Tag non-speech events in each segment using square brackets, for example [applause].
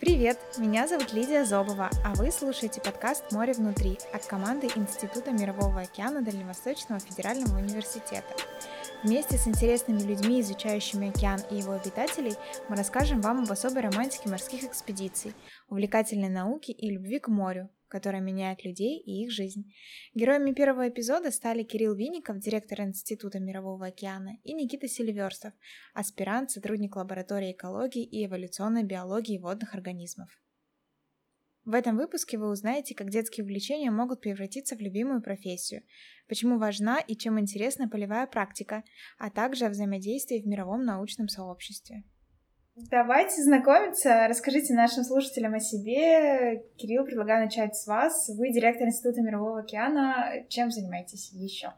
Привет, меня зовут Лидия Зобова, а вы слушаете подкаст «Море внутри» от команды Института Мирового океана Дальневосточного федерального университета. Вместе с интересными людьми, изучающими океан и его обитателей, мы расскажем вам об особой романтике морских экспедиций, увлекательной науке и любви к морю, которая меняет людей и их жизнь. Героями первого эпизода стали Кирилл Винников, директор Института Мирового океана, и Никита Селиверстов, аспирант, сотрудник лаборатории экологии и эволюционной биологии водных организмов. В этом выпуске вы узнаете, как детские увлечения могут превратиться в любимую профессию, почему важна и чем интересна полевая практика, а также о взаимодействии в мировом научном сообществе. Давайте знакомиться. Расскажите нашим слушателям о себе. Кирилл, предлагаю начать с вас. Вы директор Института Мирового океана. Чем занимаетесь еще?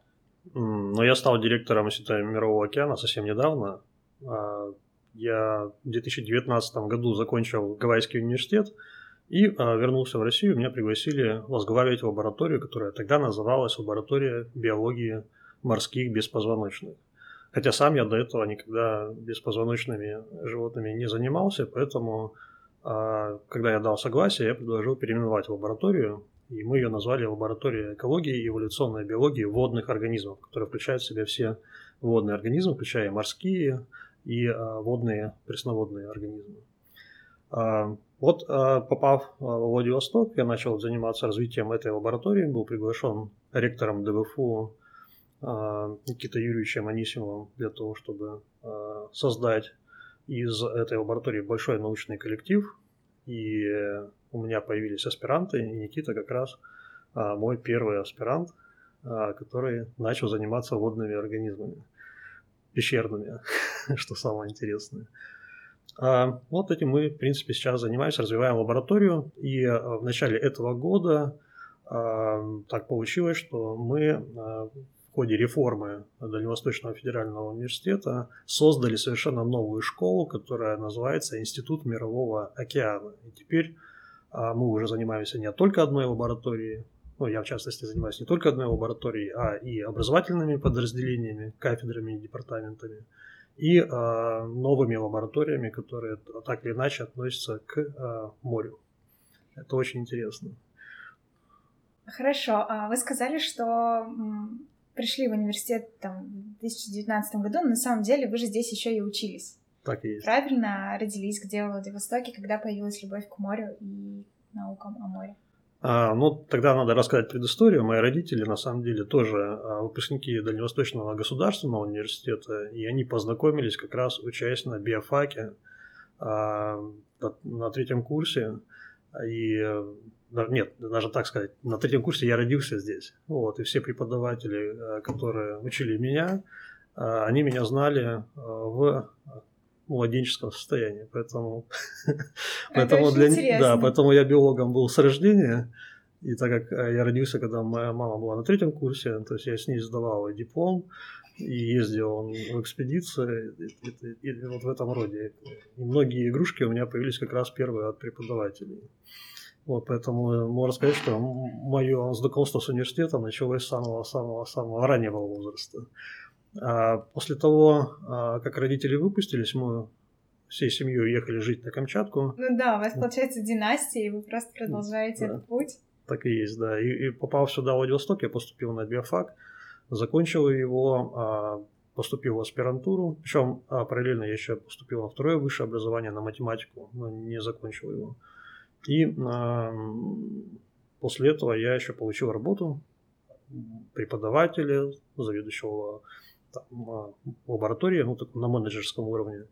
Ну, я стал директором Института Мирового океана совсем недавно. А, я в 2019 году закончил Гавайский университет и а, вернулся в Россию. Меня пригласили возглавить лабораторию, которая тогда называлась Лаборатория биологии морских беспозвоночных. Хотя сам я до этого никогда беспозвоночными животными не занимался, поэтому, а, когда я дал согласие, я предложил переименовать лабораторию, и мы ее назвали лаборатория экологии и эволюционной биологии водных организмов, которая включает в себя все водные организмы, включая морские и а, водные пресноводные организмы. А, вот попав в Владивосток, я начал заниматься развитием этой лаборатории, был приглашен ректором ДВФУ Никитой Юрьевичем Анисимовым для того, чтобы а, создать из этой лаборатории большой научный коллектив. И у меня появились аспиранты, и Никита как раз а, мой первый аспирант, который начал заниматься водными организмами, пещерными, [laughs] что самое интересное. Вот этим мы, в принципе, сейчас занимаемся, развиваем лабораторию. И в начале этого года так получилось, что мы в ходе реформы Дальневосточного федерального университета создали совершенно новую школу, которая называется Институт мирового океана. И теперь а, мы уже занимаемся не только одной лабораторией, ну, я в частности занимаюсь не только одной лабораторией, а и образовательными подразделениями, кафедрами и департаментами, и а, новыми лабораториями, которые так или иначе относятся к а, морю. Это очень интересно. Хорошо. Вы сказали, что пришли в университет там, в 2019 году, но на самом деле вы же здесь еще и учились. Так и есть. Правильно родились где в Владивостоке, когда появилась любовь к морю и наукам о море? А, ну, тогда надо рассказать предысторию. Мои родители, на самом деле, тоже а, выпускники Дальневосточного государственного университета, и они познакомились как раз учась на биофаке а, на третьем курсе. И нет, даже так сказать, на третьем курсе я родился здесь. Вот, и все преподаватели, э, которые учили меня, э, они меня знали э, в младенческом состоянии, поэтому, поэтому для, да, поэтому я биологом был с рождения, и так как я родился, когда моя мама была на третьем курсе, то есть я с ней сдавал диплом, и ездил в экспедиции, и, и, и вот в этом роде. И многие игрушки у меня появились как раз первые от преподавателей. Вот, поэтому можно сказать, что мое знакомство с университетом началось с самого-самого-самого раннего возраста. А после того, а, как родители выпустились, мы всей семьей уехали жить на Камчатку. Ну да, у вас получается династия, и вы просто продолжаете да. этот путь. Так и есть, да. И, и попав сюда, в Владивосток, я поступил на биофак, закончил его, а, поступил в аспирантуру, причем параллельно я еще поступил на второе высшее образование, на математику, но не закончил его. И э, после этого я еще получил работу преподавателя, заведующего там, а, лаборатории, ну, так, на менеджерском уровне,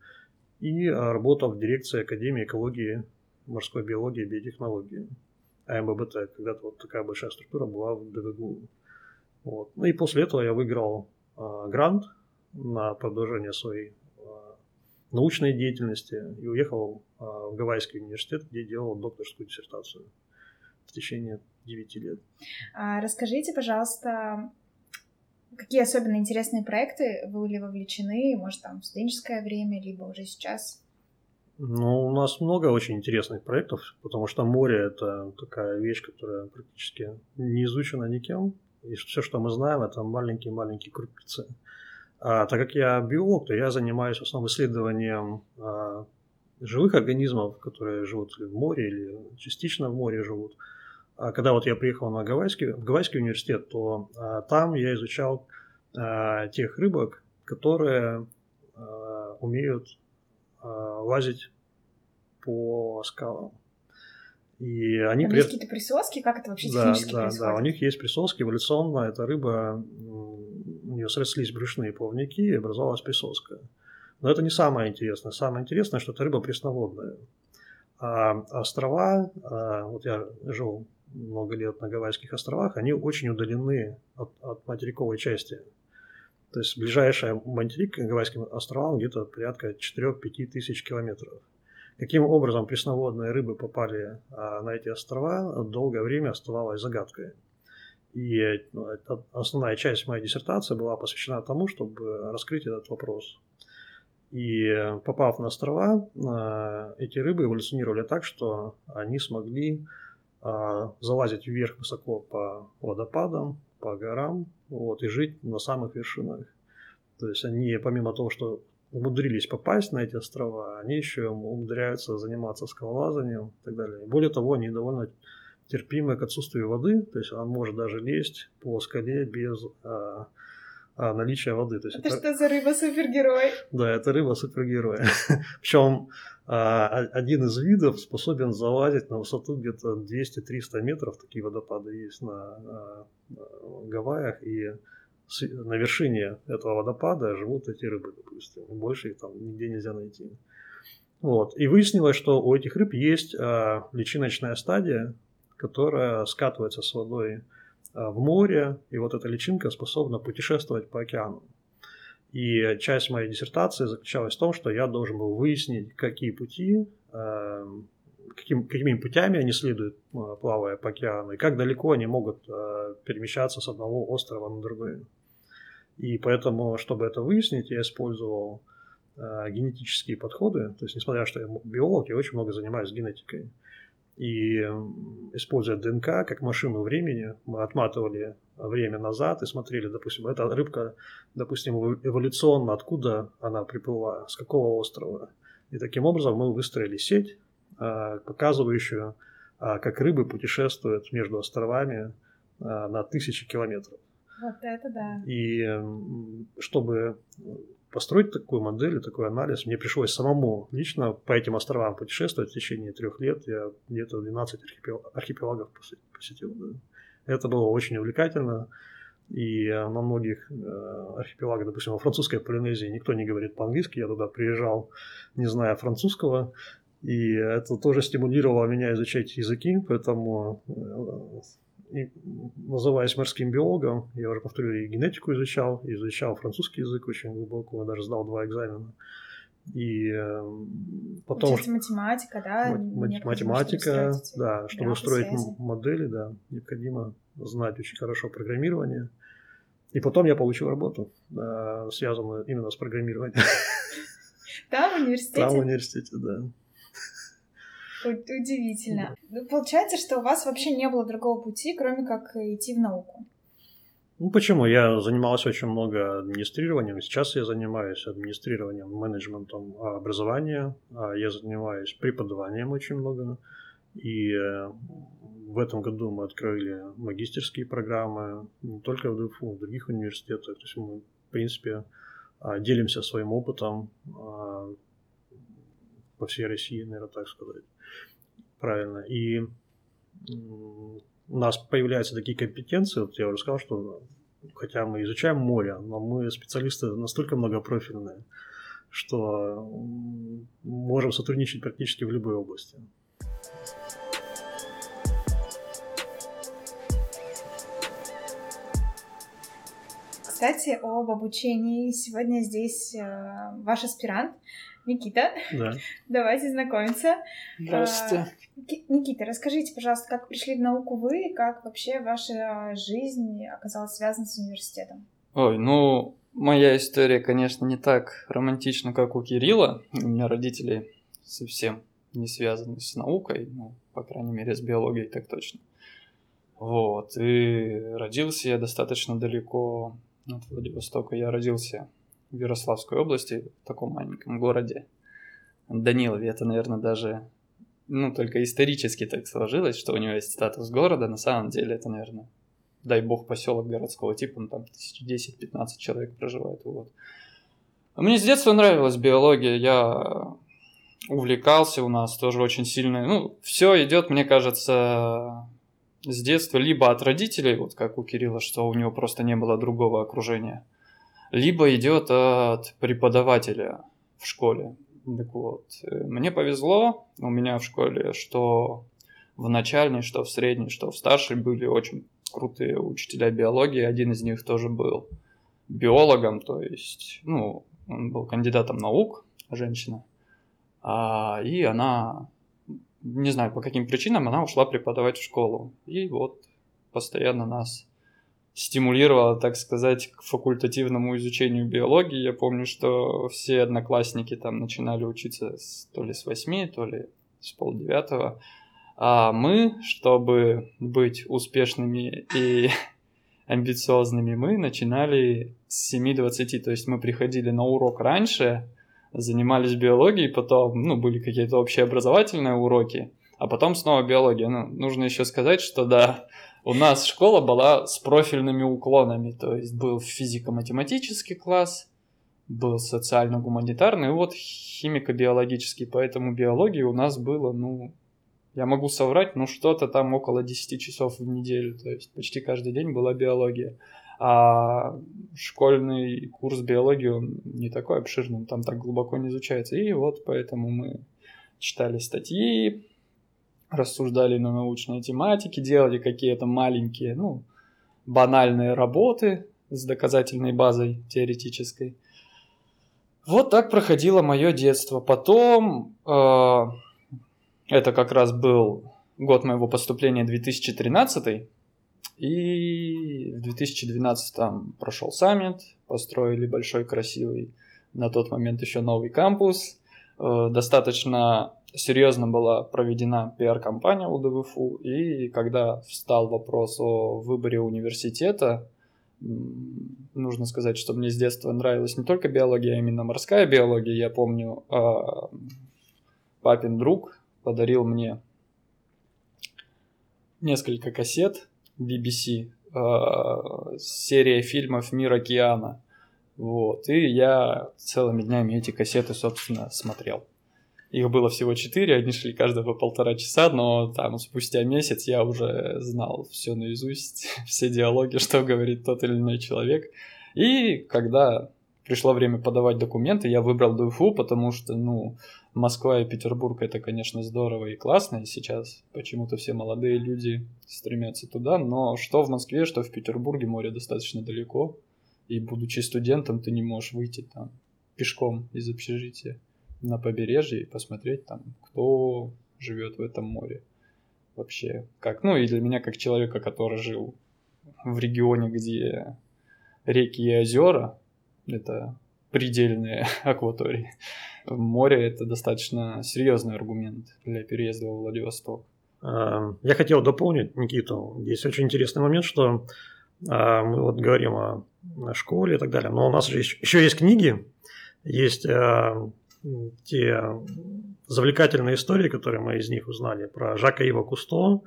и а, работал в дирекции Академии экологии, морской биологии и биотехнологии. АМББТ, когда-то вот такая большая структура была в ДВГУ. Вот. Ну и после этого я выиграл э, грант на продолжение своей научной деятельности и уехал а, в Гавайский университет, где делал докторскую диссертацию в течение 9 лет. А, расскажите, пожалуйста, какие особенно интересные проекты вы были вовлечены, может, там в студенческое время, либо уже сейчас? Ну, у нас много очень интересных проектов, потому что море – это такая вещь, которая практически не изучена никем. И все, что мы знаем, это маленькие-маленькие крупицы. А, так как я биолог, то я занимаюсь в основном исследованием а, живых организмов, которые живут в море или частично в море живут. А когда вот я приехал на Гавайский, в Гавайский университет, то а, там я изучал а, тех рыбок, которые а, умеют а, лазить по скалам. И они Там при... есть какие-то присоски, как это вообще да, технически да, происходит? Да, у них есть присоски, эволюционно эта рыба, срослись брюшные плавники и образовалась присоска. Но это не самое интересное. Самое интересное, что эта рыба пресноводная. А острова, а, вот я жил много лет на Гавайских островах, они очень удалены от, от материковой части. То есть ближайшая материк к Гавайским островам где-то порядка 4-5 тысяч километров. Каким образом пресноводные рыбы попали а, на эти острова, долгое время оставалось загадкой. И ну, основная часть моей диссертации была посвящена тому, чтобы раскрыть этот вопрос. И попав на острова, а, эти рыбы эволюционировали так, что они смогли а, залазить вверх высоко по водопадам, по горам вот, и жить на самых вершинах. То есть они, помимо того, что умудрились попасть на эти острова, они еще умудряются заниматься скалолазанием и так далее. более того, они довольно терпимы к отсутствию воды, то есть он может даже лезть по скале без а, а, наличия воды. То есть это, это что за рыба-супергерой? Да, это рыба-супергерой. [laughs] Причем а, один из видов способен залазить на высоту где-то 200-300 метров, такие водопады есть на, на Гавайях, и на вершине этого водопада живут эти рыбы, допустим. Больше их там нигде нельзя найти. Вот. И выяснилось, что у этих рыб есть а, личиночная стадия, которая скатывается с водой а, в море, и вот эта личинка способна путешествовать по океану. И часть моей диссертации заключалась в том, что я должен был выяснить, какие пути, а, каким, какими путями они следуют, а, плавая по океану, и как далеко они могут перемещаться с одного острова на другой. И поэтому, чтобы это выяснить, я использовал э, генетические подходы. То есть, несмотря на то, что я биолог, я очень много занимаюсь генетикой. И используя ДНК как машину времени, мы отматывали время назад и смотрели, допустим, эта рыбка, допустим, эволюционно, откуда она приплыла, с какого острова. И таким образом мы выстроили сеть, э, показывающую, э, как рыбы путешествуют между островами на тысячи километров. Вот это да. И чтобы построить такую модель и такой анализ, мне пришлось самому лично по этим островам путешествовать в течение трех лет. Я где-то 12 архипелагов посетил. Да. Это было очень увлекательно. И на многих э, архипелагах, допустим, во французской Полинезии никто не говорит по-английски. Я туда приезжал, не зная французского. И это тоже стимулировало меня изучать языки, поэтому э, и, называясь морским биологом, я уже повторю, и генетику изучал, изучал французский язык очень глубоко, даже сдал два экзамена. И э, потом... Учить математика, да? Математика, чтобы да, чтобы строить связи. модели, да, необходимо знать очень хорошо программирование. И потом я получил работу, э, связанную именно с программированием. Там в университете? Там в университете, да. Удивительно. Ну, получается, что у вас вообще не было другого пути, кроме как идти в науку. Ну почему? Я занимался очень много администрированием. Сейчас я занимаюсь администрированием, менеджментом образования. А я занимаюсь преподаванием очень много. И э, в этом году мы открыли магистерские программы не только в ДФУ, в других университетах. То есть мы, в принципе, а, делимся своим опытом а, по всей России, наверное, так сказать правильно. И у нас появляются такие компетенции, вот я уже сказал, что хотя мы изучаем море, но мы специалисты настолько многопрофильные, что можем сотрудничать практически в любой области. Кстати, об обучении. Сегодня здесь э, ваш аспирант Никита. Да. [laughs] Давайте знакомиться. Здравствуйте. Никита, расскажите, пожалуйста, как пришли в науку вы и как вообще ваша жизнь оказалась связана с университетом? Ой, ну, моя история, конечно, не так романтична, как у Кирилла. У меня родители совсем не связаны с наукой, ну, по крайней мере, с биологией так точно. Вот, и родился я достаточно далеко от Владивостока. Я родился в Ярославской области, в таком маленьком городе. Данилове. Это, наверное, даже ну, только исторически так сложилось, что у него есть статус города. На самом деле это, наверное, дай бог, поселок городского типа, ну, там 10-15 человек проживает. Вот. Мне с детства нравилась биология, я увлекался у нас тоже очень сильно. Ну, все идет, мне кажется, с детства либо от родителей, вот как у Кирилла, что у него просто не было другого окружения, либо идет от преподавателя в школе. Так вот, мне повезло, у меня в школе, что в начальной, что в средней, что в старшей были очень крутые учителя биологии. Один из них тоже был биологом, то есть, ну, он был кандидатом наук, женщина. А, и она, не знаю по каким причинам, она ушла преподавать в школу. И вот постоянно нас стимулировала, так сказать, к факультативному изучению биологии. Я помню, что все одноклассники там начинали учиться с, то ли с восьми, то ли с полдевятого. А мы, чтобы быть успешными и [laughs] амбициозными, мы начинали с 7.20. То есть мы приходили на урок раньше, занимались биологией, потом, ну, были какие-то общеобразовательные уроки, а потом снова биология. Ну, нужно еще сказать, что да, у нас школа была с профильными уклонами, то есть был физико-математический класс, был социально-гуманитарный, вот химико-биологический, поэтому биологии у нас было, ну, я могу соврать, ну, что-то там около 10 часов в неделю, то есть почти каждый день была биология. А школьный курс биологии, он не такой обширный, там так глубоко не изучается. И вот поэтому мы читали статьи, рассуждали на научной тематике, делали какие-то маленькие, ну, банальные работы с доказательной базой теоретической. Вот так проходило мое детство. Потом, э, это как раз был год моего поступления 2013, и в 2012 там прошел саммит, построили большой красивый на тот момент еще новый кампус. Э, достаточно серьезно была проведена пиар-компания у ДВФУ, и когда встал вопрос о выборе университета, нужно сказать, что мне с детства нравилась не только биология, а именно морская биология. Я помню, а, папин друг подарил мне несколько кассет BBC, э, серия фильмов «Мир океана». Вот, и я целыми днями эти кассеты, собственно, смотрел. Их было всего четыре, они шли каждые по полтора часа, но там спустя месяц я уже знал все наизусть, [laughs] все диалоги, что говорит тот или иной человек. И когда пришло время подавать документы, я выбрал ДУФУ, потому что, ну, Москва и Петербург это, конечно, здорово и классно, и сейчас почему-то все молодые люди стремятся туда, но что в Москве, что в Петербурге море достаточно далеко, и будучи студентом ты не можешь выйти там пешком из общежития на побережье и посмотреть там, кто живет в этом море вообще. Как, ну и для меня, как человека, который жил в регионе, где реки и озера, это предельные [laughs] акватории. Море это достаточно серьезный аргумент для переезда во Владивосток. А, я хотел дополнить, Никиту, здесь очень интересный момент, что а, мы вот говорим о школе и так далее, но у нас же еще есть книги, есть а, те завлекательные истории, которые мы из них узнали, про Жака Ива Кусто,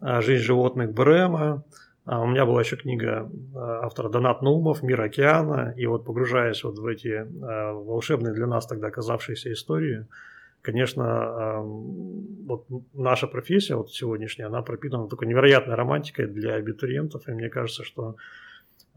жизнь животных Брема, а у меня была еще книга а, автора Донат Наумов «Мир океана», и вот погружаясь вот в эти а, волшебные для нас тогда оказавшиеся истории, конечно, вот наша профессия вот сегодняшняя, она пропитана такой невероятной романтикой для абитуриентов, и мне кажется, что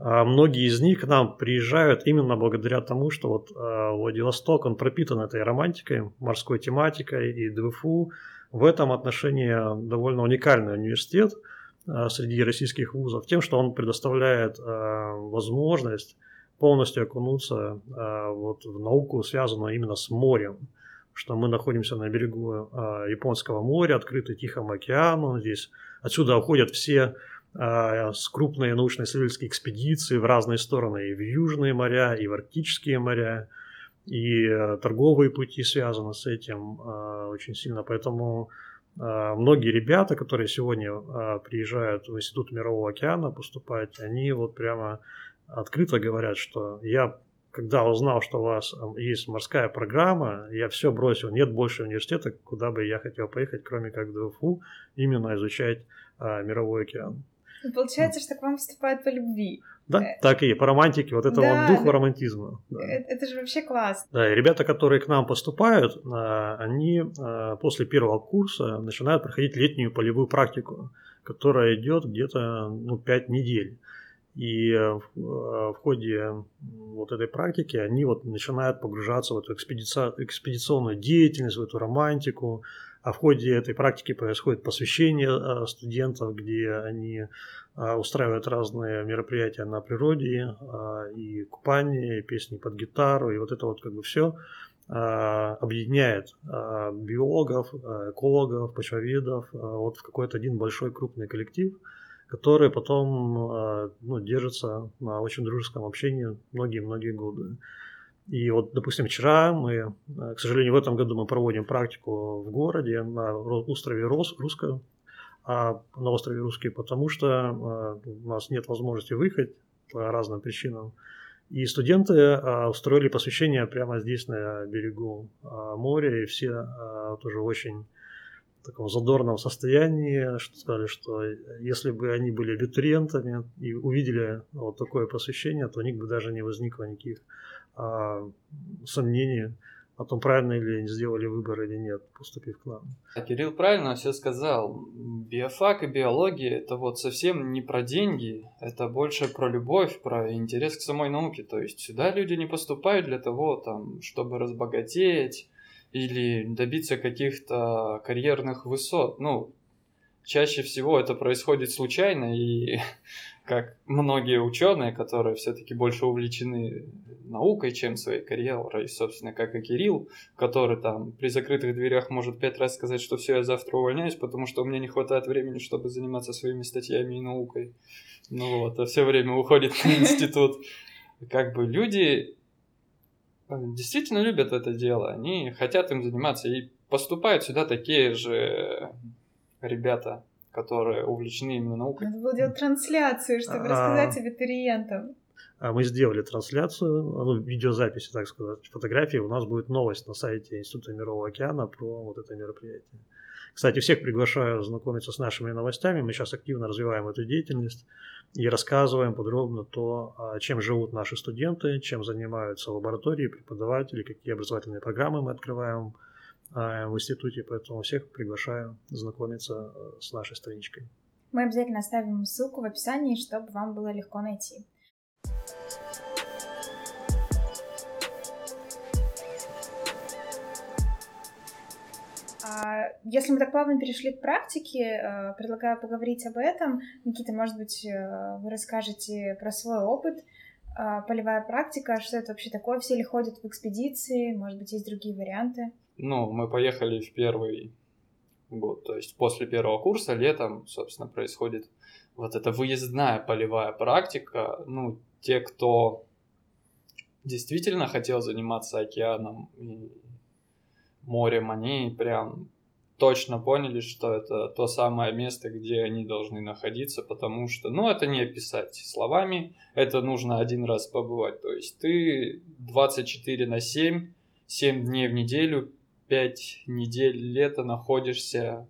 многие из них к нам приезжают именно благодаря тому, что вот Владивосток, он пропитан этой романтикой, морской тематикой, и ДВФУ. В этом отношении довольно уникальный университет – Э, среди российских вузов тем, что он предоставляет э, возможность полностью окунуться э, вот в науку, связанную именно с морем, что мы находимся на берегу Японского моря, открытый Тихому океану, здесь отсюда уходят все с крупные научно-исследовательские экспедиции в разные стороны, и в южные моря, и в арктические моря, и торговые пути связаны с этим очень сильно, поэтому а, многие ребята, которые сегодня а, приезжают в Институт Мирового океана поступать, они вот прямо открыто говорят, что я когда узнал, что у вас есть морская программа, я все бросил. Нет больше университета, куда бы я хотел поехать, кроме как в ДФУ, именно изучать а, мировой океан. Получается, что к вам поступают по любви. Да, э, так и по романтике, вот этого да, духа романтизма. Да. Это, это же вообще класс. Да, и ребята, которые к нам поступают, а, они а, после первого курса начинают проходить летнюю полевую практику, которая идет где-то ну, 5 недель. И э, в ходе вот этой практики они вот начинают погружаться в эту экспедиционную деятельность, в эту романтику, а в ходе этой практики происходит посвящение а, студентов, где они а, устраивают разные мероприятия на природе, а, и купание, и песни под гитару, и вот это вот как бы все объединяет биологов, экологов, почвоведов вот в какой-то один большой крупный коллектив, который потом ну, держится на очень дружеском общении многие-многие годы. И вот, допустим, вчера мы, э, к сожалению, в этом году мы проводим практику в городе на острове Рос, Русском, а на острове Русский, потому что э, у нас нет возможности выехать по разным причинам. И студенты э, устроили посвящение прямо здесь, на берегу моря, и все тоже очень в таком задорном состоянии, что сказали, что если бы они были абитуриентами и увидели вот такое посвящение, то у них бы даже не возникло никаких а, сомнения о том, правильно ли сделали выбор или нет, поступив к нам. Кирилл правильно все сказал. Биофак и биология это вот совсем не про деньги, это больше про любовь, про интерес к самой науке. То есть сюда люди не поступают для того, там, чтобы разбогатеть или добиться каких-то карьерных высот. Ну, чаще всего это происходит случайно, и [laughs] как многие ученые, которые все-таки больше увлечены наукой, чем своей карьерой, собственно, как и Кирилл, который там при закрытых дверях может пять раз сказать, что все, я завтра увольняюсь, потому что у меня не хватает времени, чтобы заниматься своими статьями и наукой. Ну вот, а все время уходит на институт. Как бы люди э, действительно любят это дело, они хотят им заниматься и поступают сюда такие же ребята, которые увлечены именно наукой. Надо было делать трансляцию, чтобы а... рассказать абитуриентам. А мы сделали трансляцию, ну, видеозаписи, так сказать, фотографии. У нас будет новость на сайте Института Мирового океана про вот это мероприятие. Кстати, всех приглашаю знакомиться с нашими новостями. Мы сейчас активно развиваем эту деятельность и рассказываем подробно то, а, чем живут наши студенты, чем занимаются лаборатории, преподаватели, какие образовательные программы мы открываем в институте. Поэтому всех приглашаю знакомиться э, с нашей страничкой. Мы обязательно оставим ссылку в описании, чтобы вам было легко найти. А, если мы так плавно перешли к практике, э, предлагаю поговорить об этом. Никита, может быть, э, вы расскажете про свой опыт. А, полевая практика, что это вообще такое? Все ли ходят в экспедиции? Может быть, есть другие варианты? Ну, мы поехали в первый год, то есть после первого курса летом, собственно, происходит вот эта выездная полевая практика. Ну, те, кто действительно хотел заниматься океаном и морем, они прям точно поняли, что это то самое место, где они должны находиться, потому что, ну, это не описать словами, это нужно один раз побывать. То есть ты 24 на 7, 7 дней в неделю, 5 недель лета находишься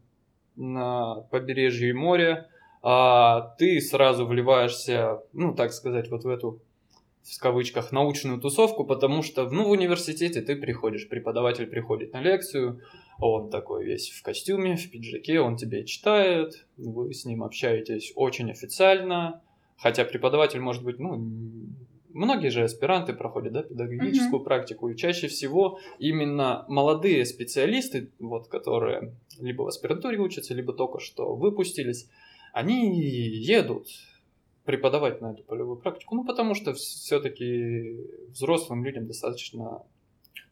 на побережье моря, а ты сразу вливаешься, ну, так сказать, вот в эту в кавычках научную тусовку, потому что ну, в университете ты приходишь, преподаватель приходит на лекцию, он такой весь в костюме, в пиджаке, он тебе читает, вы с ним общаетесь очень официально, хотя преподаватель может быть, ну, многие же аспиранты проходят, да, педагогическую uh-huh. практику, и чаще всего именно молодые специалисты, вот, которые либо в аспирантуре учатся, либо только что выпустились, они едут преподавать на эту полевую практику, ну, потому что все-таки взрослым людям достаточно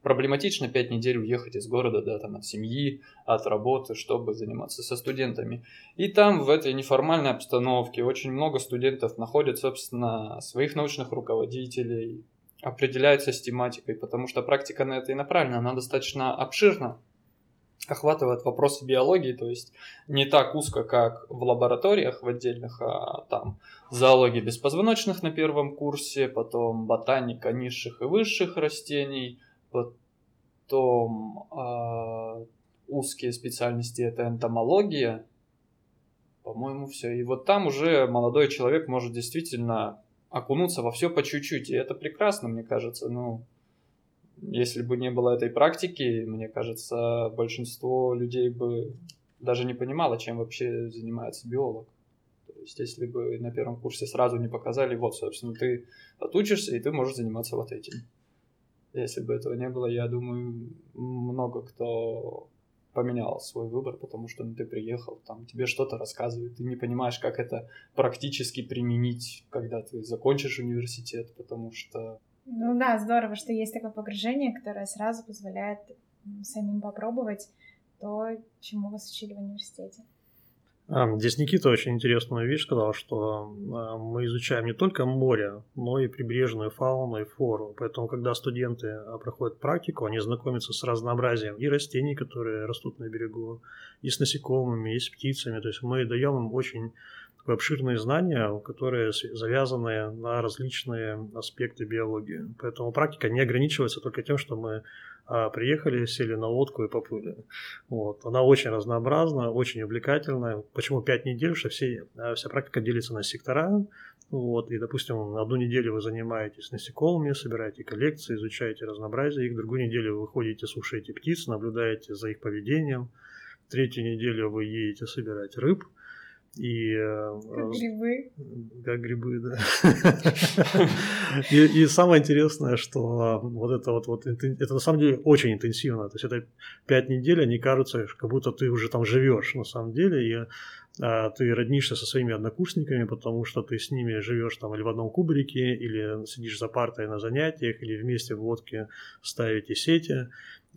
проблематично 5 недель уехать из города, да, там, от семьи, от работы, чтобы заниматься со студентами. И там, в этой неформальной обстановке, очень много студентов находят, собственно, своих научных руководителей, определяются с тематикой, потому что практика на это и направлена, она достаточно обширна. охватывает вопросы биологии, то есть не так узко, как в лабораториях в отдельных, а там зоология беспозвоночных на первом курсе, потом ботаника низших и высших растений, потом э, узкие специальности это энтомология, по-моему, все. И вот там уже молодой человек может действительно окунуться во все по чуть-чуть, и это прекрасно, мне кажется. Ну, если бы не было этой практики, мне кажется, большинство людей бы даже не понимало, чем вообще занимается биолог. То есть, если бы на первом курсе сразу не показали, вот, собственно, ты отучишься, и ты можешь заниматься вот этим. Если бы этого не было, я думаю, много кто поменял свой выбор, потому что ну, ты приехал, там тебе что-то рассказывают, ты не понимаешь, как это практически применить, когда ты закончишь университет, потому что ну да, здорово, что есть такое погружение, которое сразу позволяет самим попробовать то, чему вас учили в университете. А, здесь Никита очень интересную вещь сказал, что а, мы изучаем не только море, но и прибрежную фауну и флору. Поэтому, когда студенты а, проходят практику, они знакомятся с разнообразием и растений, которые растут на берегу, и с насекомыми, и с птицами. То есть мы даем им очень обширные знания, которые завязаны на различные аспекты биологии. Поэтому практика не ограничивается только тем, что мы приехали, сели на лодку и поплыли. Вот. Она очень разнообразна, очень увлекательная. Почему 5 недель? Что все, а, вся практика делится на сектора. Вот. И, допустим, одну неделю вы занимаетесь насекомыми, собираете коллекции, изучаете разнообразие их. Другую неделю вы ходите, слушаете птиц, наблюдаете за их поведением. Третью неделю вы едете собирать рыб – и, э, как грибы. Как грибы, да. [laughs] и, и самое интересное, что вот это вот, вот это на самом деле очень интенсивно. То есть это пять недель, они кажутся, как будто ты уже там живешь на самом деле. И а, ты роднишься со своими однокурсниками, потому что ты с ними живешь там или в одном кубрике, или сидишь за партой на занятиях, или вместе в лодке ставите сети,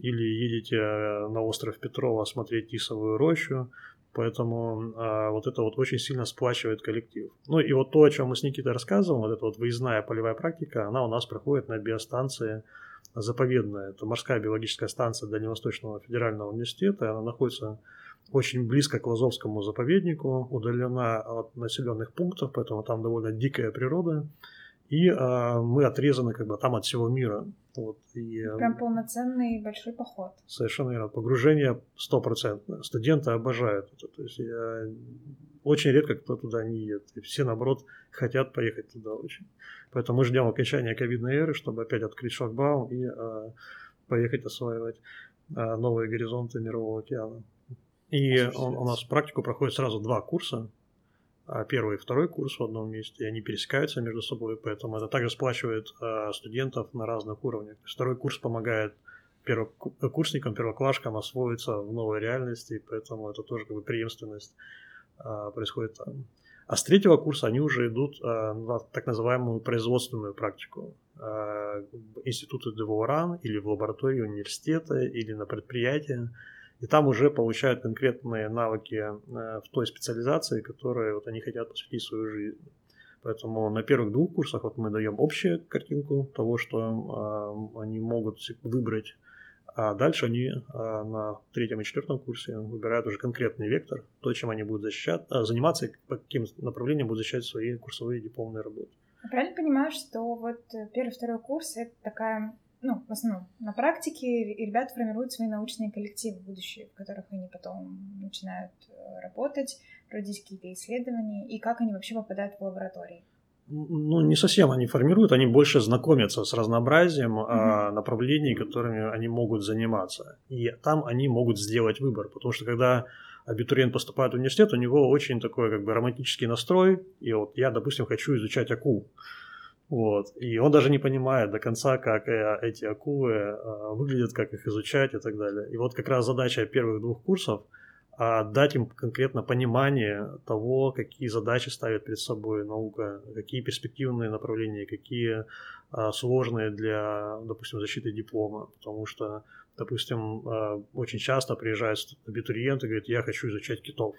или едете э, на остров Петрова смотреть тисовую рощу. Поэтому а, вот это вот очень сильно сплачивает коллектив. Ну и вот то, о чем мы с Никитой рассказываем, вот эта вот выездная полевая практика, она у нас проходит на биостанции заповедная. Это морская биологическая станция Дальневосточного федерального университета. Она находится очень близко к Лазовскому заповеднику, удалена от населенных пунктов, поэтому там довольно дикая природа и а, мы отрезаны как бы там от всего мира. Вот, и, э, Прям полноценный большой поход. Совершенно верно. Погружение стопроцентное. Студенты обожают это. То есть я... очень редко кто туда не едет. И все, наоборот, хотят поехать туда очень. Поэтому мы ждем окончания ковидной эры, чтобы опять открыть шлагбаум и а, поехать осваивать а, новые горизонты Мирового океана. И он, у нас практику проходит сразу два курса. А первый и второй курс в одном месте, и они пересекаются между собой, поэтому это также сплачивает а, студентов на разных уровнях. Второй курс помогает первокурсникам, первоклашкам освоиться в новой реальности, поэтому это тоже как бы преемственность а, происходит там. А с третьего курса они уже идут на так называемую производственную практику. Институты Девуаран или в лаборатории университета или на предприятии и там уже получают конкретные навыки э, в той специализации, которые вот они хотят посвятить свою жизнь. Поэтому на первых двух курсах вот мы даем общую картинку того, что э, они могут выбрать, а дальше они э, на третьем и четвертом курсе выбирают уже конкретный вектор, то, чем они будут защищать, э, заниматься, по каким направлениям будут защищать свои курсовые дипломные работы. Я правильно понимаю, что вот первый второй курс это такая ну, в основном на практике ребята формируют свои научные коллективы будущие, в которых они потом начинают э, работать, проводить какие-то исследования, и как они вообще попадают в лаборатории. Ну, не совсем они формируют, они больше знакомятся с разнообразием mm-hmm. направлений, которыми они могут заниматься. И там они могут сделать выбор, потому что когда абитуриент поступает в университет, у него очень такой как бы романтический настрой, и вот я, допустим, хочу изучать акул. Вот. И он даже не понимает до конца, как э, эти акулы э, выглядят, как их изучать и так далее. И вот как раз задача первых двух курсов дать им конкретно понимание того, какие задачи ставит перед собой наука, какие перспективные направления, какие а, сложные для, допустим, защиты диплома. Потому что, допустим, очень часто приезжают абитуриенты и говорят, я хочу изучать китов.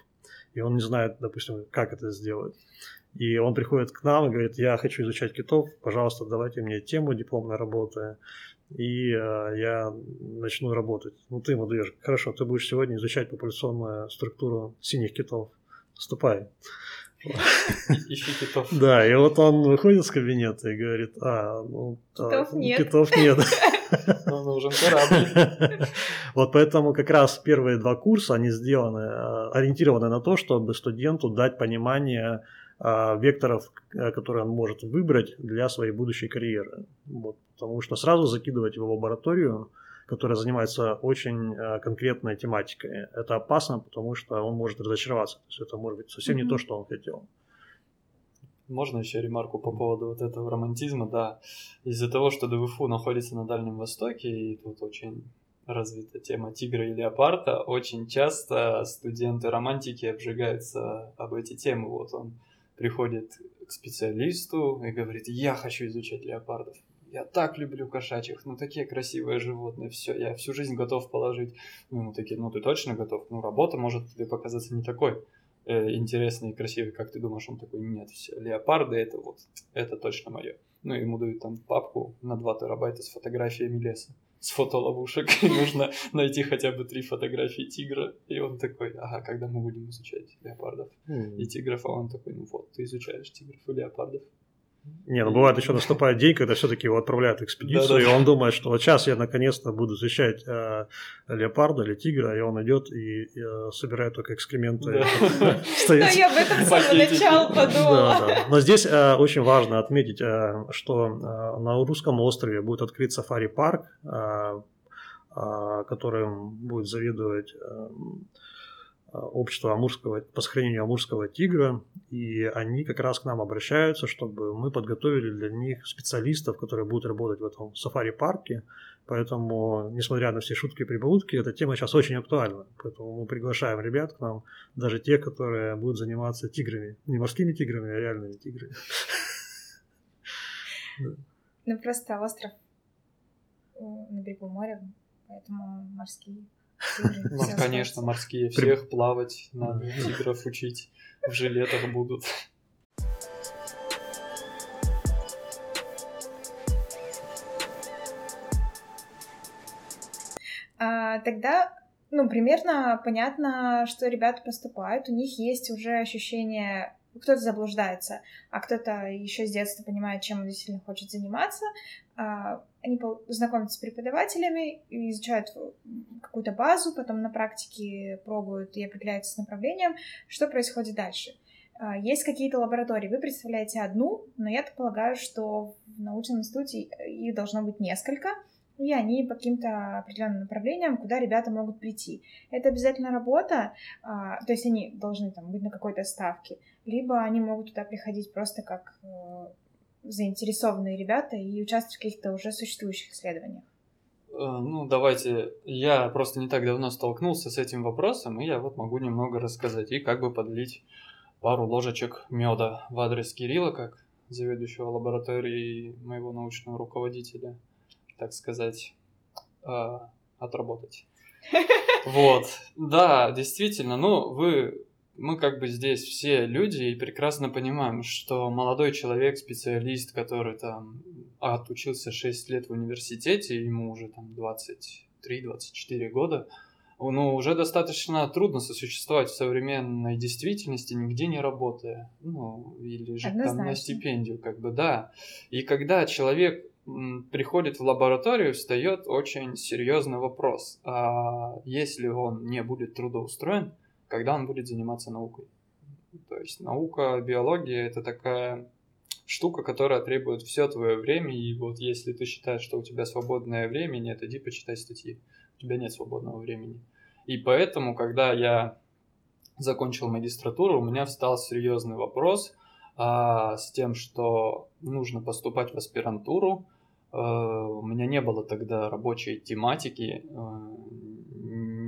И он не знает, допустим, как это сделать. И он приходит к нам и говорит, я хочу изучать китов, пожалуйста, давайте мне тему дипломной работы. и э, я начну работать. Ну, ты ему даешь, хорошо, ты будешь сегодня изучать популяционную структуру синих китов. Ступай. [laughs] Ищи китов. Да, и вот он выходит из кабинета и говорит, а, ну... Китов нет. Китов нет. [laughs] Но нужен корабль. [laughs] Вот поэтому как раз первые два курса, они сделаны, э, ориентированы на то, чтобы студенту дать понимание векторов, э, которые он может выбрать для своей будущей карьеры. Вот. Потому что сразу закидывать его в лабораторию, которая занимается очень конкретной тематикой, это опасно, потому что он может разочароваться. То есть это может быть совсем mm-hmm. не то, что он хотел. Можно еще ремарку по поводу вот этого романтизма, да. Из-за того, что ДВФУ находится на Дальнем Востоке, и тут очень развита тема тигра и леопарда, очень часто студенты-романтики обжигаются об эти темы. Вот он приходит к специалисту и говорит, я хочу изучать леопардов. Я так люблю кошачьих, ну такие красивые животные, все, я всю жизнь готов положить. Ну, ему такие, ну ты точно готов? Ну работа может тебе показаться не такой э, интересный и красивый, как ты думаешь, он такой, нет, все, леопарды это вот, это точно мое. Ну, ему дают там папку на 2 терабайта с фотографиями леса, с фотоловушек, [laughs] и нужно найти хотя бы три фотографии тигра, и он такой, ага, когда мы будем изучать леопардов? Mm. и тигров, а он такой, ну вот, ты изучаешь тигров и леопардов, не, ну бывает еще наступает день, когда все-таки его отправляют в экспедицию, и он думает, что вот сейчас я наконец-то буду защищать э, леопарда или тигра, и он идет и, э, собирает только экскременты. [laughs] Ну, я об этом с самого начала подумала. Но здесь э, очень важно отметить, э, что э, на русском острове будет открыт сафари-парк, э, э, которым будет заведовать э, Э, общества амурского, по сохранению амурского тигра, и они как раз к нам обращаются, чтобы мы подготовили для них специалистов, которые будут работать в этом сафари-парке. Поэтому, несмотря на все шутки и прибаутки, эта тема сейчас очень актуальна. Поэтому мы приглашаем ребят к нам, даже те, которые будут заниматься тиграми. Не морскими тиграми, а реальными тиграми. Ну, просто остров на берегу моря, поэтому морские ну, конечно, морские. Всех плавать надо, тигров учить. В жилетах будут. А, тогда, ну, примерно понятно, что ребята поступают. У них есть уже ощущение кто-то заблуждается, а кто-то еще с детства понимает, чем он действительно хочет заниматься. А, они знакомятся с преподавателями, изучают какую-то базу, потом на практике пробуют и определяются с направлением. Что происходит дальше? А, есть какие-то лаборатории. Вы представляете одну, но я так полагаю, что в научном институте их должно быть несколько, и они по каким-то определенным направлениям, куда ребята могут прийти. Это обязательно работа, а, то есть они должны там быть на какой-то ставке, либо они могут туда приходить просто как э, заинтересованные ребята и участвовать в каких-то уже существующих исследованиях? Э, ну, давайте, я просто не так давно столкнулся с этим вопросом, и я вот могу немного рассказать и как бы подлить пару ложечек меда в адрес Кирилла, как заведующего лаборатории моего научного руководителя, так сказать, э, отработать. [laughs] Вот, да, действительно, ну, вы мы как бы здесь все люди и прекрасно понимаем, что молодой человек, специалист, который там отучился 6 лет в университете, ему уже там 23-24 года, ну, уже достаточно трудно сосуществовать в современной действительности, нигде не работая. Ну, или же там на стипендию, как бы, да. И когда человек приходит в лабораторию, встает очень серьезный вопрос. А если он не будет трудоустроен, когда он будет заниматься наукой. То есть наука, биология это такая штука, которая требует все твое время, и вот если ты считаешь, что у тебя свободное время, нет, иди почитай статьи. У тебя нет свободного времени. И поэтому, когда я закончил магистратуру, у меня встал серьезный вопрос а, с тем, что нужно поступать в аспирантуру. А, у меня не было тогда рабочей тематики, а,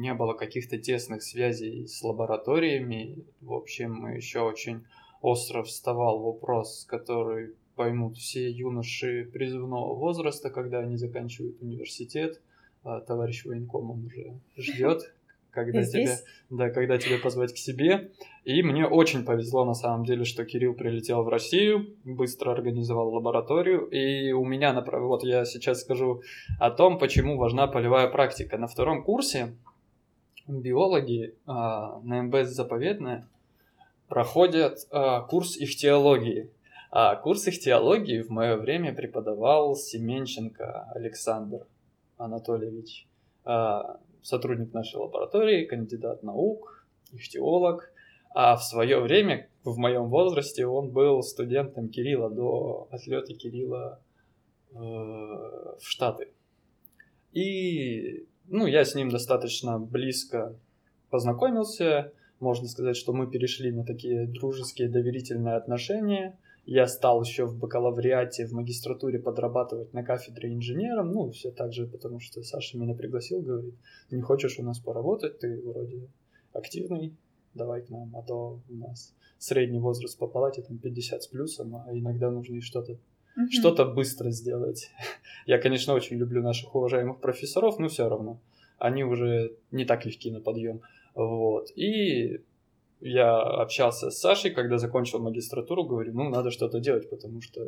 не было каких-то тесных связей с лабораториями. В общем, еще очень остро вставал вопрос, который поймут все юноши призывного возраста, когда они заканчивают университет. А товарищ военком, он уже ждет, [laughs] когда тебе, да, когда тебе позвать к себе. И мне очень повезло на самом деле, что Кирилл прилетел в Россию, быстро организовал лабораторию. И у меня, вот я сейчас скажу о том, почему важна полевая практика. На втором курсе биологи а, на МБС заповедная проходят а, курс ихтиологии. А курс ихтиологии в мое время преподавал Семенченко Александр Анатольевич, а, сотрудник нашей лаборатории, кандидат наук, ихтиолог. А в свое время, в моем возрасте, он был студентом Кирилла до отлета Кирилла э, в Штаты. И ну, я с ним достаточно близко познакомился. Можно сказать, что мы перешли на такие дружеские, доверительные отношения – я стал еще в бакалавриате, в магистратуре подрабатывать на кафедре инженером. Ну, все так же, потому что Саша меня пригласил, говорит, не хочешь у нас поработать, ты вроде активный, давай к нам, а то у нас средний возраст по палате там 50 с плюсом, а иногда нужно и что-то mm-hmm. что-то быстро сделать. [laughs] Я, конечно, очень люблю наших уважаемых профессоров, но все равно они уже не так легки на подъем. Вот. И я общался с Сашей, когда закончил магистратуру, говорю, ну, надо что-то делать, потому что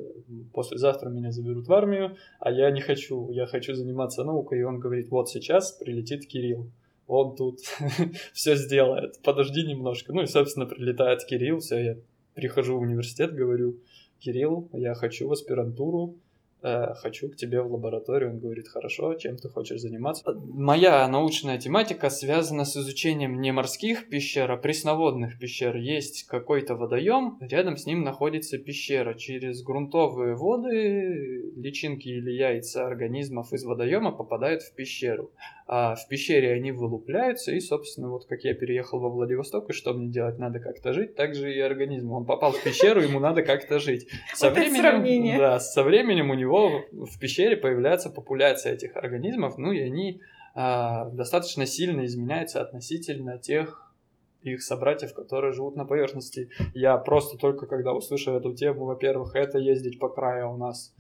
послезавтра меня заберут в армию, а я не хочу, я хочу заниматься наукой. И он говорит, вот сейчас прилетит Кирилл, он тут [laughs] все сделает, подожди немножко. Ну и, собственно, прилетает Кирилл, все, я прихожу в университет, говорю, Кирилл, я хочу в аспирантуру, Э, хочу к тебе в лабораторию. Он говорит, хорошо, чем ты хочешь заниматься? Моя научная тематика связана с изучением не морских пещер, а пресноводных пещер. Есть какой-то водоем, рядом с ним находится пещера. Через грунтовые воды личинки или яйца организмов из водоема попадают в пещеру. А в пещере они вылупляются, и, собственно, вот как я переехал во Владивосток, и что мне делать? Надо как-то жить, так же и организм. Он попал в пещеру, ему надо как-то жить. [laughs] Со временем, да, со временем у него в пещере появляется популяция этих организмов, ну и они а, достаточно сильно изменяются относительно тех их собратьев, которые живут на поверхности. Я просто только когда услышал эту тему, во-первых, это ездить по краю у нас,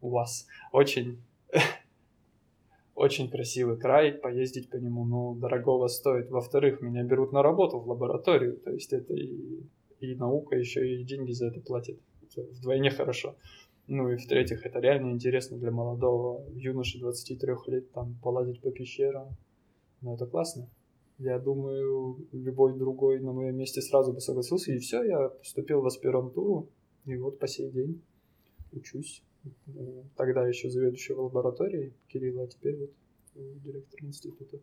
у вас очень очень красивый край, поездить по нему, ну, дорогого стоит. Во-вторых, меня берут на работу в лабораторию, то есть это и, и наука еще и деньги за это платит. Это вдвойне хорошо. Ну и в-третьих, это реально интересно для молодого юноши 23 лет там полазить по пещерам. Ну это классно. Я думаю, любой другой на моем месте сразу бы согласился. И все, я поступил в аспирантуру. И вот по сей день учусь тогда еще заведующего лабораторией Кирилла, а теперь вот директор института.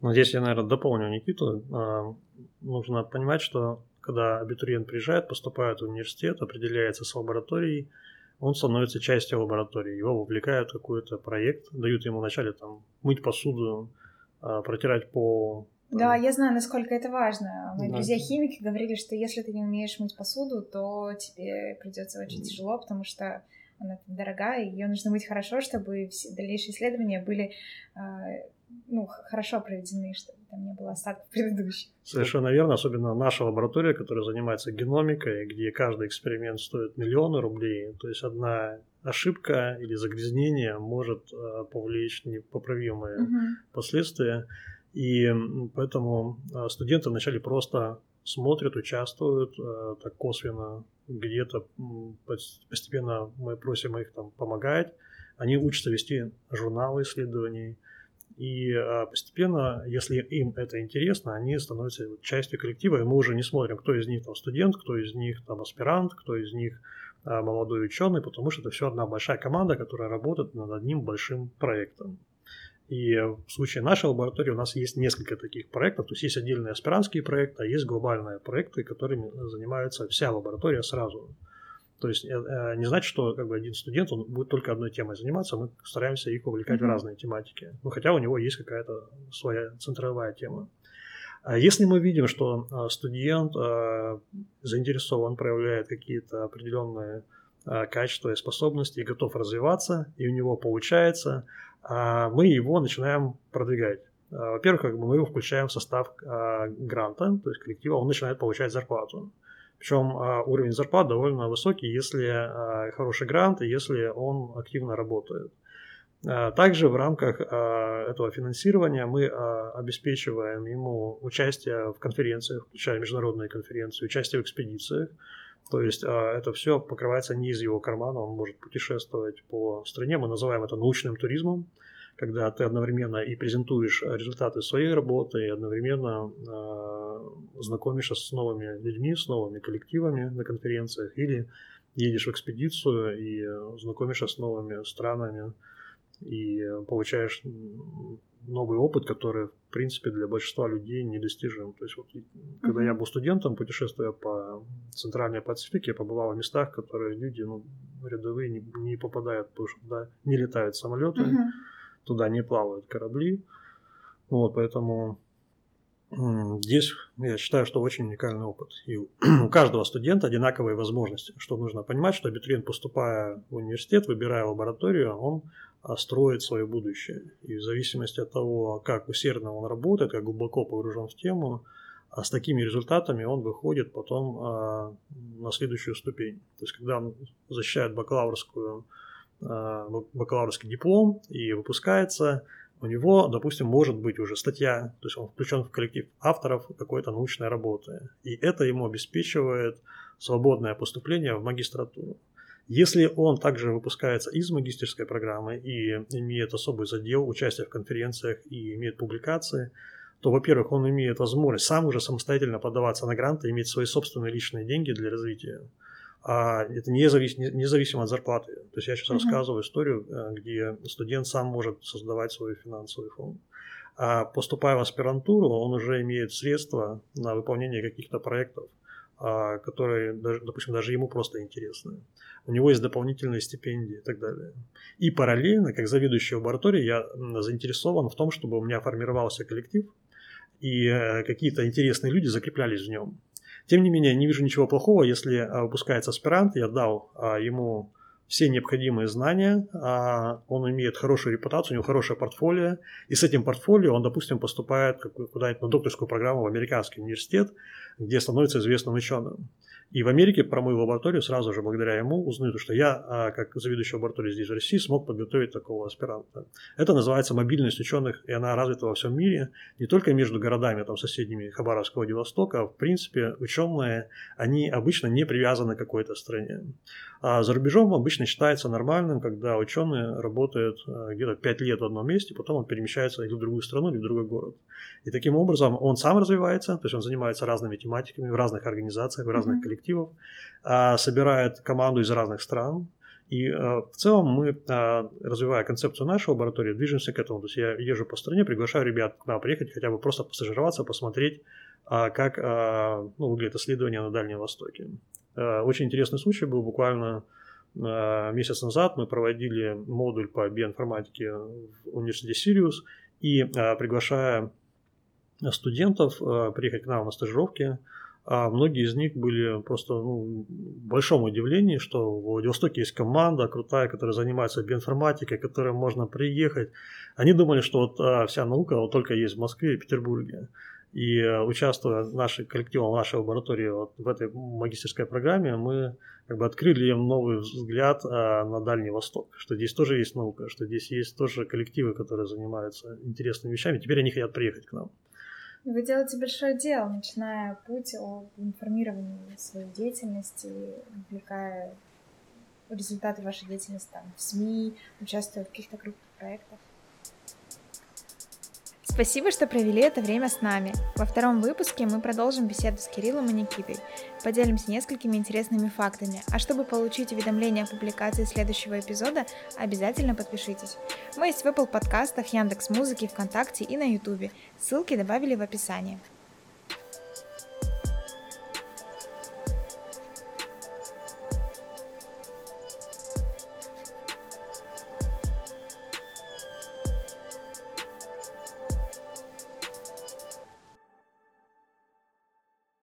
Ну, здесь я, наверное, дополню Никиту. А, нужно понимать, что когда абитуриент приезжает, поступает в университет, определяется с лабораторией, он становится частью лаборатории. Его вовлекают в какой-то проект, дают ему вначале там мыть посуду, а, протирать пол, да, я знаю, насколько это важно. Мои да. друзья-химики говорили, что если ты не умеешь мыть посуду, то тебе придется очень тяжело, потому что она дорогая, ее нужно мыть хорошо, чтобы все дальнейшие исследования были а, ну, хорошо проведены, чтобы там не было остатков [laughs] предыдущих. Совершенно верно, особенно наша лаборатория, которая занимается геномикой, где каждый эксперимент стоит миллионы рублей. То есть одна ошибка или загрязнение может а, повлечь непоправимые угу. последствия. И поэтому а, студенты вначале просто смотрят, участвуют а, так косвенно, где-то постепенно мы просим их там помогать. Они учатся вести журналы исследований. И а, постепенно, если им это интересно, они становятся частью коллектива, и мы уже не смотрим, кто из них там студент, кто из них там аспирант, кто из них молодой ученый, потому что это все одна большая команда, которая работает над одним большим проектом. И в случае нашей лаборатории у нас есть несколько таких проектов. То есть есть отдельные аспирантские проекты, а есть глобальные проекты, которыми занимается вся лаборатория сразу. То есть э, э, не значит, что как бы один студент он будет только одной темой заниматься, мы стараемся их увлекать mm-hmm. в разные тематики. Ну, хотя у него есть какая-то своя центровая тема. А если мы видим, что э, студент заинтересован, проявляет какие-то определенные качества и способности и готов развиваться, и у него получается, а, мы его начинаем продвигать. А, во-первых, как бы мы его включаем в состав а, гранта, то есть коллектива, он начинает получать зарплату. Причем уровень зарплат довольно высокий, если хороший грант если он активно работает. Также в рамках этого финансирования мы обеспечиваем ему участие в конференциях, включая международные конференции, участие в экспедициях. То есть это все покрывается не из его кармана, он может путешествовать по стране. Мы называем это научным туризмом, когда ты одновременно и презентуешь результаты своей работы, и одновременно знакомишься с новыми людьми, с новыми коллективами на конференциях, или едешь в экспедицию и знакомишься с новыми странами, и получаешь новый опыт, который, в принципе, для большинства людей недостижим. То есть, вот, когда mm-hmm. я был студентом, путешествуя по Центральной Пацифике, я побывал в местах, которые люди ну, рядовые не, не попадают, потому что туда не летают самолеты, mm-hmm. туда не плавают корабли. Вот, поэтому Здесь я считаю, что очень уникальный опыт. И у [clears throat] каждого студента одинаковые возможности. Что нужно понимать, что абитуриент, поступая в университет, выбирая лабораторию, он строит свое будущее. И в зависимости от того, как усердно он работает, как глубоко погружен в тему, а с такими результатами он выходит потом а, на следующую ступень. То есть, когда он защищает бакалаврскую, а, бакалаврский диплом и выпускается, у него, допустим, может быть уже статья, то есть он включен в коллектив авторов какой-то научной работы. И это ему обеспечивает свободное поступление в магистратуру. Если он также выпускается из магистерской программы и имеет особый задел, участие в конференциях и имеет публикации, то, во-первых, он имеет возможность сам уже самостоятельно подаваться на гранты, иметь свои собственные личные деньги для развития. А это независ, независимо от зарплаты. То есть я сейчас uh-huh. рассказываю историю, э, где студент сам может создавать свой финансовый фонд. А поступая в аспирантуру, он уже имеет средства на выполнение каких-то проектов, которые, допустим, даже ему просто интересны. У него есть дополнительные стипендии и так далее. И параллельно, как заведующий лабораторией, я заинтересован в том, чтобы у меня формировался коллектив, и э, какие-то интересные люди закреплялись в нем. Тем не менее, не вижу ничего плохого, если а, выпускается аспирант, я дал а, ему все необходимые знания, а, он имеет хорошую репутацию, у него хорошее портфолио, и с этим портфолио он, допустим, поступает куда-нибудь на докторскую программу в американский университет, где становится известным ученым. И в Америке про мою лабораторию сразу же благодаря ему узнают, что я, а, как заведующий лабораторией здесь в России, смог подготовить такого аспиранта. Это называется мобильность ученых, и она развита во всем мире, не только между городами, там, соседними Хабаровского и Владивостока, а в принципе ученые, они обычно не привязаны к какой-то стране. А за рубежом обычно считается нормальным, когда ученые работают а, где-то 5 лет в одном месте, потом он перемещается или в другую страну, или в другой город. И таким образом он сам развивается, то есть он занимается разными тематиками в разных организациях, в разных коллективах, а, собирает команду из разных стран. И а, в целом мы, а, развивая концепцию нашей лаборатории, движемся к этому. То есть я езжу по стране, приглашаю ребят к нам приехать, хотя бы просто постажироваться, посмотреть, как ну, выглядит исследование на Дальнем Востоке. Очень интересный случай был буквально месяц назад. Мы проводили модуль по биоинформатике в университете Сириус и приглашая студентов э, приехать к нам на стажировки. А многие из них были просто ну, в большом удивлении, что в Владивостоке есть команда крутая, которая занимается биоинформатикой, к которой можно приехать. Они думали, что вот а, вся наука вот только есть в Москве и Петербурге. И э, участвуя нашим коллективом, нашей лаборатории вот в этой магистерской программе, мы как бы открыли им новый взгляд а, на Дальний Восток, что здесь тоже есть наука, что здесь есть тоже коллективы, которые занимаются интересными вещами. Теперь они хотят приехать к нам. Вы делаете большое дело, начиная путь о информировании своей деятельности, вовлекая результаты вашей деятельности там, в СМИ, участвуя в каких-то крупных проектах. Спасибо, что провели это время с нами. Во втором выпуске мы продолжим беседу с Кириллом и Никитой, поделимся несколькими интересными фактами. А чтобы получить уведомления о публикации следующего эпизода, обязательно подпишитесь. Мы есть в Apple подкастах, Яндекс Музыке, ВКонтакте и на Ютубе. Ссылки добавили в описании.